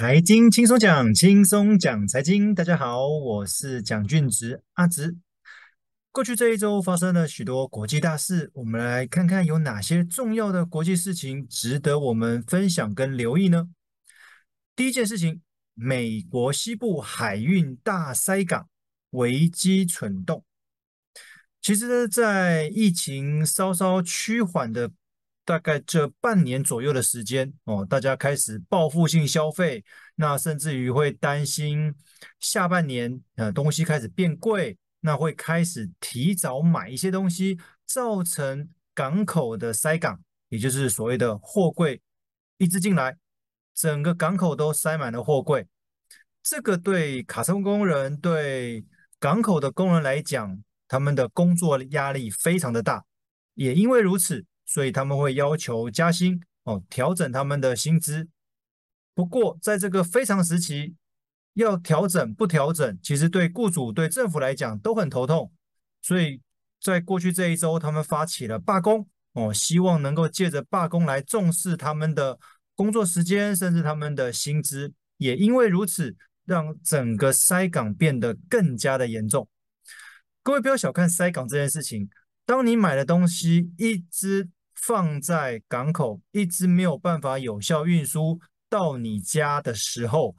财经轻松讲，轻松讲财经。大家好，我是蒋俊植阿植。过去这一周发生了许多国际大事，我们来看看有哪些重要的国际事情值得我们分享跟留意呢？第一件事情，美国西部海运大塞港，危机蠢动。其实呢，在疫情稍稍趋缓的。大概这半年左右的时间哦，大家开始报复性消费，那甚至于会担心下半年呃东西开始变贵，那会开始提早买一些东西，造成港口的塞港，也就是所谓的货柜一直进来，整个港口都塞满了货柜。这个对卡车工人、对港口的工人来讲，他们的工作压力非常的大，也因为如此。所以他们会要求加薪哦，调整他们的薪资。不过，在这个非常时期，要调整不调整，其实对雇主、对政府来讲都很头痛。所以在过去这一周，他们发起了罢工哦，希望能够借着罢工来重视他们的工作时间，甚至他们的薪资。也因为如此，让整个塞港变得更加的严重。各位不要小看塞港这件事情，当你买的东西一直放在港口，一直没有办法有效运输到你家的时候，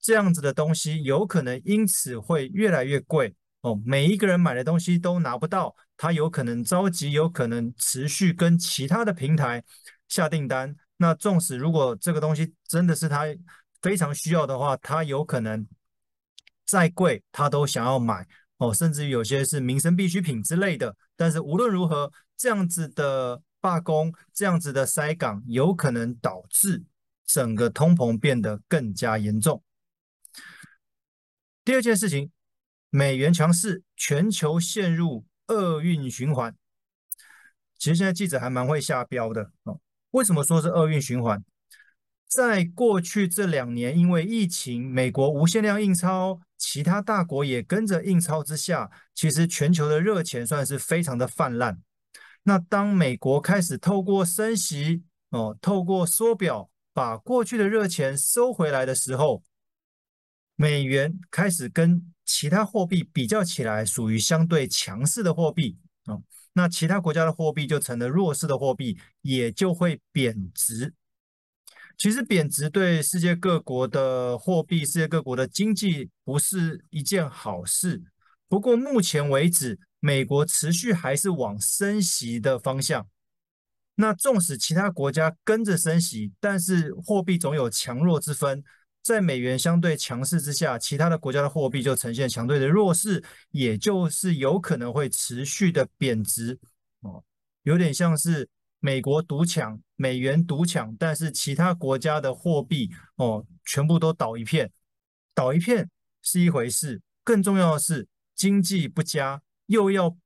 这样子的东西有可能因此会越来越贵哦。每一个人买的东西都拿不到，他有可能着急，有可能持续跟其他的平台下订单。那纵使如果这个东西真的是他非常需要的话，他有可能再贵他都想要买哦，甚至于有些是民生必需品之类的。但是无论如何，这样子的。罢工这样子的塞港，有可能导致整个通膨变得更加严重。第二件事情，美元强势，全球陷入厄运循环。其实现在记者还蛮会下标的哦。为什么说是厄运循环？在过去这两年，因为疫情，美国无限量印钞，其他大国也跟着印钞之下，其实全球的热钱算是非常的泛滥。那当美国开始透过升息哦，透过缩表把过去的热钱收回来的时候，美元开始跟其他货币比较起来，属于相对强势的货币哦。那其他国家的货币就成了弱势的货币，也就会贬值。其实贬值对世界各国的货币、世界各国的经济不是一件好事。不过目前为止，美国持续还是往升息的方向，那纵使其他国家跟着升息，但是货币总有强弱之分。在美元相对强势之下，其他的国家的货币就呈现相对的弱势，也就是有可能会持续的贬值。哦，有点像是美国独抢，美元独抢，但是其他国家的货币哦，全部都倒一片，倒一片是一回事，更重要的是经济不佳。又要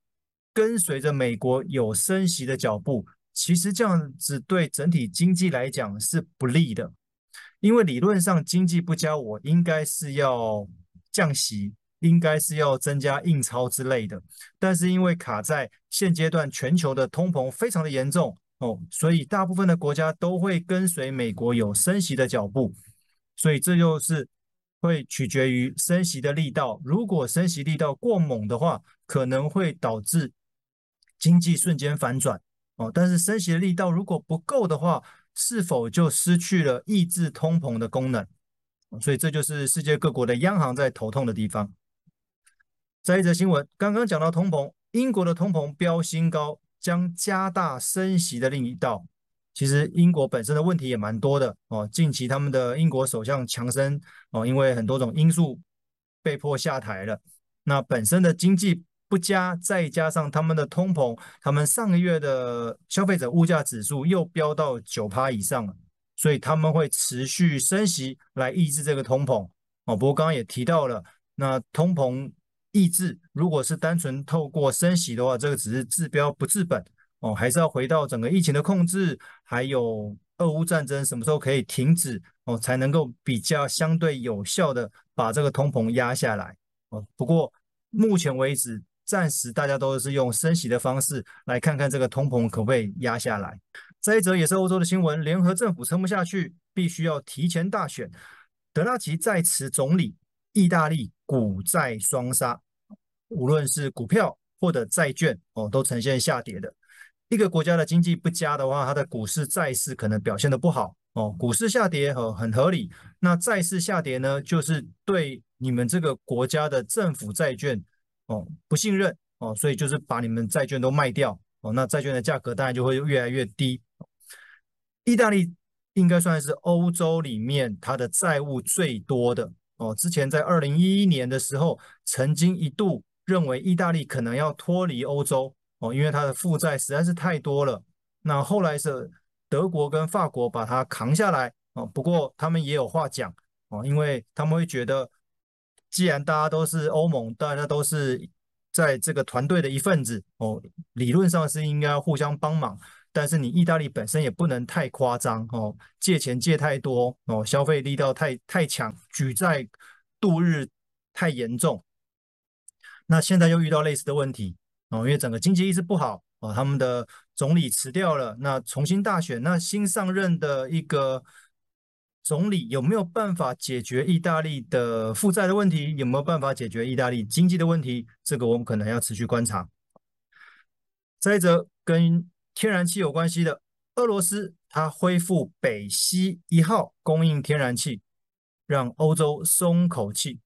跟随着美国有升息的脚步，其实这样子对整体经济来讲是不利的，因为理论上经济不佳，我应该是要降息，应该是要增加印钞之类的，但是因为卡在现阶段全球的通膨非常的严重哦，所以大部分的国家都会跟随美国有升息的脚步，所以这就是。会取决于升息的力道，如果升息力道过猛的话，可能会导致经济瞬间反转哦。但是升息的力道如果不够的话，是否就失去了抑制通膨的功能？所以这就是世界各国的央行在头痛的地方。再一则新闻，刚刚讲到通膨，英国的通膨飙新高，将加大升息的力道。其实英国本身的问题也蛮多的哦。近期他们的英国首相强生哦，因为很多种因素被迫下台了。那本身的经济不佳，再加上他们的通膨，他们上个月的消费者物价指数又飙到九趴以上了，所以他们会持续升息来抑制这个通膨哦。不过刚刚也提到了，那通膨抑制如果是单纯透过升息的话，这个只是治标不治本。哦，还是要回到整个疫情的控制，还有俄乌战争什么时候可以停止哦，才能够比较相对有效的把这个通膨压下来哦。不过目前为止，暂时大家都是用升息的方式来看看这个通膨可不可以压下来。再一则也是欧洲的新闻，联合政府撑不下去，必须要提前大选。德拉吉在辞总理，意大利股债双杀，无论是股票或者债券哦，都呈现下跌的。一个国家的经济不佳的话，它的股市、债市可能表现得不好哦。股市下跌哦，很合理。那债市下跌呢，就是对你们这个国家的政府债券哦不信任哦，所以就是把你们债券都卖掉哦。那债券的价格当然就会越来越低。意大利。应该算是欧洲里面它的债务最多的哦。之前在二零一一年的时候，曾经一度认为意大利可能要脱离欧洲哦，因为它的负债实在是太多了。那后来是德国跟法国把它扛下来哦。不过他们也有话讲哦，因为他们会觉得，既然大家都是欧盟，大家都是在这个团队的一份子哦，理论上是应该互相帮忙。但是你意大利本身也不能太夸张哦，借钱借太多哦，消费力道太太强，举债度日太严重。那现在又遇到类似的问题哦，因为整个经济一直不好哦，他们的总理辞掉了，那重新大选，那新上任的一个总理有没有办法解决意大利的负债的问题？有没有办法解决意大利经济的问题？这个我们可能要持续观察。再者跟天然气有关系的，俄罗斯它恢复北溪一号供应天然气，让欧洲松口气。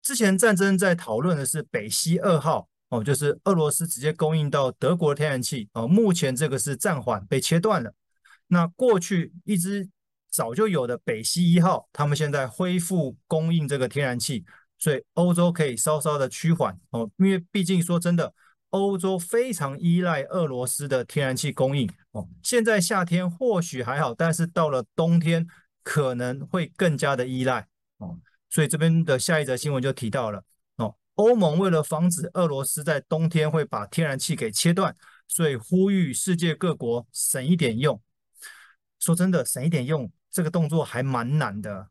之前战争在讨论的是北溪二号哦，就是俄罗斯直接供应到德国的天然气哦，目前这个是暂缓被切断了。那过去一直早就有的北溪一号，他们现在恢复供应这个天然气，所以欧洲可以稍稍的趋缓哦，因为毕竟说真的。欧洲非常依赖俄罗斯的天然气供应哦。现在夏天或许还好，但是到了冬天可能会更加的依赖哦。所以这边的下一则新闻就提到了，欧盟为了防止俄罗斯在冬天会把天然气给切断，所以呼吁世界各国省一点用。说真的，省一点用这个动作还蛮难的。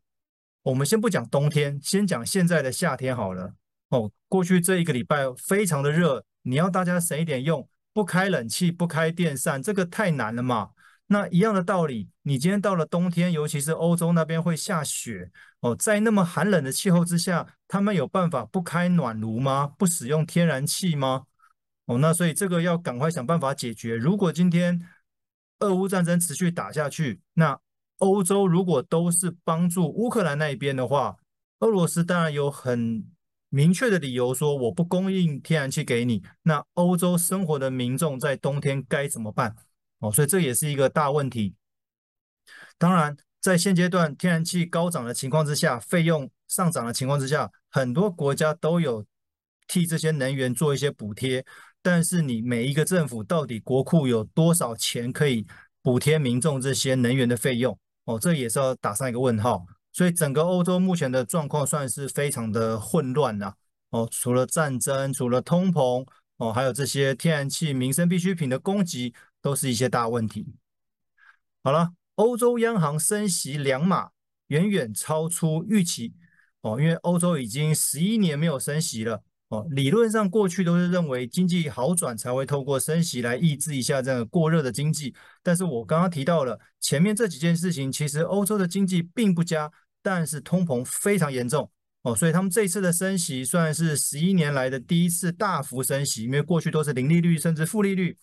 我们先不讲冬天，先讲现在的夏天好了哦。过去这一个礼拜非常的热。你要大家省一点用，不开冷气，不开电扇，这个太难了嘛。那一样的道理，你今天到了冬天，尤其是欧洲那边会下雪哦，在那么寒冷的气候之下，他们有办法不开暖炉吗？不使用天然气吗？哦，那所以这个要赶快想办法解决。如果今天俄乌战争持续打下去，那欧洲如果都是帮助乌克兰那一边的话，俄罗斯当然有很。明确的理由说我不供应天然气给你，那欧洲生活的民众在冬天该怎么办？哦，所以这也是一个大问题。当然，在现阶段天然气高涨的情况之下，费用上涨的情况之下，很多国家都有替这些能源做一些补贴，但是你每一个政府到底国库有多少钱可以补贴民众这些能源的费用？哦，这也是要打上一个问号。所以整个欧洲目前的状况算是非常的混乱呐，哦，除了战争，除了通膨，哦，还有这些天然气、民生必需品的供给，都是一些大问题。好了，欧洲央行升息两码，远远超出预期，哦，因为欧洲已经十一年没有升息了，哦，理论上过去都是认为经济好转才会透过升息来抑制一下这个过热的经济，但是我刚刚提到了前面这几件事情，其实欧洲的经济并不佳。但是通膨非常严重哦，所以他们这次的升息算是十一年来的第一次大幅升息，因为过去都是零利率甚至负利率。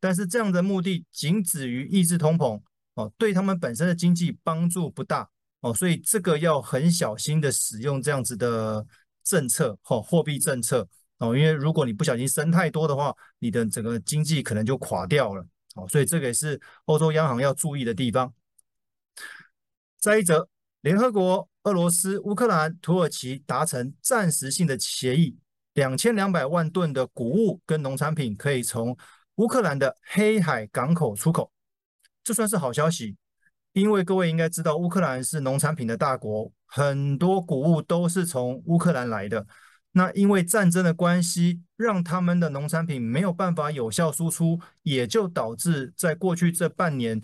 但是这样的目的仅止于抑制通膨哦，对他们本身的经济帮助不大哦，所以这个要很小心的使用这样子的政策哦，货币政策哦，因为如果你不小心升太多的话，你的整个经济可能就垮掉了哦，所以这个也是欧洲央行要注意的地方。再一则。联合国、俄罗斯、乌克兰、土耳其达成暂时性的协议，两千两百万吨的谷物跟农产品可以从乌克兰的黑海港口出口，这算是好消息。因为各位应该知道，乌克兰是农产品的大国，很多谷物都是从乌克兰来的。那因为战争的关系，让他们的农产品没有办法有效输出，也就导致在过去这半年，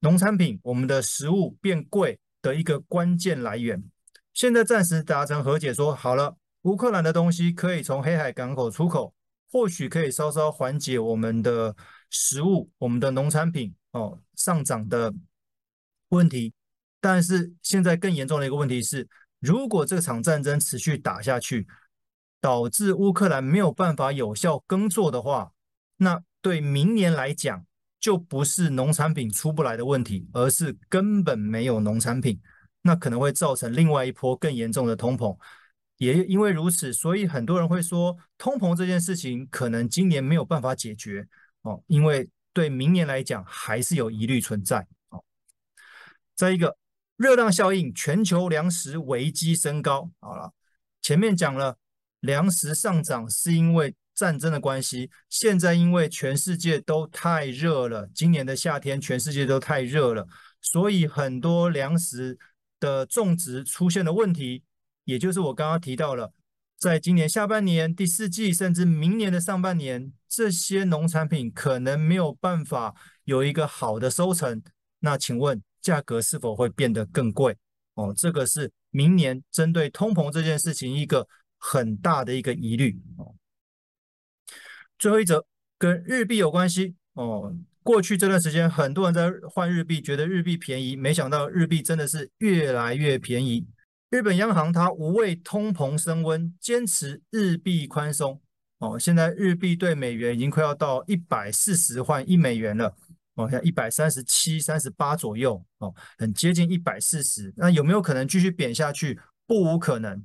农产品我们的食物变贵。的一个关键来源，现在暂时达成和解说，好了，乌克兰的东西可以从黑海港口出口，或许可以稍稍缓解我们的食物、我们的农产品哦上涨的问题。但是现在更严重的一个问题是，如果这场战争持续打下去，导致乌克兰没有办法有效耕作的话，那对明年来讲，就不是农产品出不来的问题，而是根本没有农产品，那可能会造成另外一波更严重的通膨。也因为如此，所以很多人会说，通膨这件事情可能今年没有办法解决哦，因为对明年来讲还是有疑虑存在哦。再一个，热浪效应，全球粮食危机升高。好了，前面讲了。粮食上涨是因为战争的关系，现在因为全世界都太热了，今年的夏天全世界都太热了，所以很多粮食的种植出现了问题，也就是我刚刚提到了，在今年下半年第四季，甚至明年的上半年，这些农产品可能没有办法有一个好的收成，那请问价格是否会变得更贵？哦，这个是明年针对通膨这件事情一个。很大的一个疑虑。最后一则跟日币有关系哦。过去这段时间，很多人在换日币，觉得日币便宜，没想到日币真的是越来越便宜。日本央行它无畏通膨升温，坚持日币宽松哦。现在日币对美元已经快要到一百四十换一美元了哦，像一百三十七、三十八左右哦，很接近一百四十。那有没有可能继续贬下去？不无可能。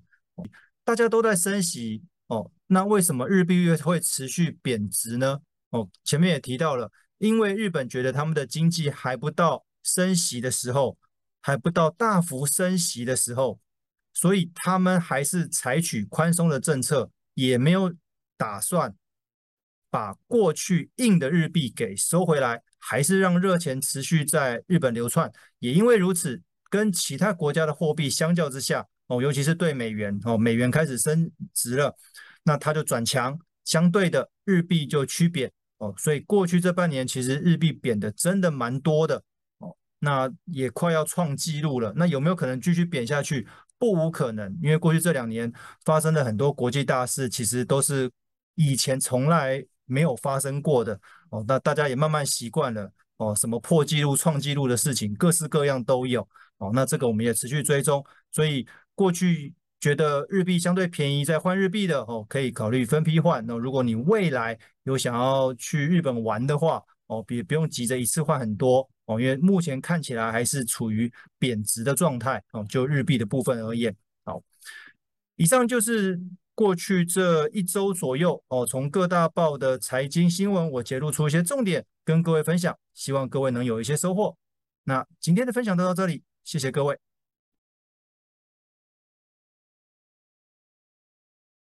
大家都在升息哦，那为什么日币会持续贬值呢？哦，前面也提到了，因为日本觉得他们的经济还不到升息的时候，还不到大幅升息的时候，所以他们还是采取宽松的政策，也没有打算把过去硬的日币给收回来，还是让热钱持续在日本流窜。也因为如此，跟其他国家的货币相较之下，哦，尤其是对美元哦，美元开始升值了，那它就转强，相对的日币就趋贬哦，所以过去这半年其实日币贬的真的蛮多的哦，那也快要创纪录了，那有没有可能继续贬下去？不无可能，因为过去这两年发生的很多国际大事，其实都是以前从来没有发生过的哦，那大家也慢慢习惯了哦，什么破纪录、创纪录的事情，各式各样都有哦，那这个我们也持续追踪，所以。过去觉得日币相对便宜，在换日币的哦，可以考虑分批换。那如果你未来有想要去日本玩的话哦，别不用急着一次换很多哦，因为目前看起来还是处于贬值的状态哦。就日币的部分而言，好，以上就是过去这一周左右哦，从各大报的财经新闻，我揭露出一些重点跟各位分享，希望各位能有一些收获。那今天的分享就到这里，谢谢各位。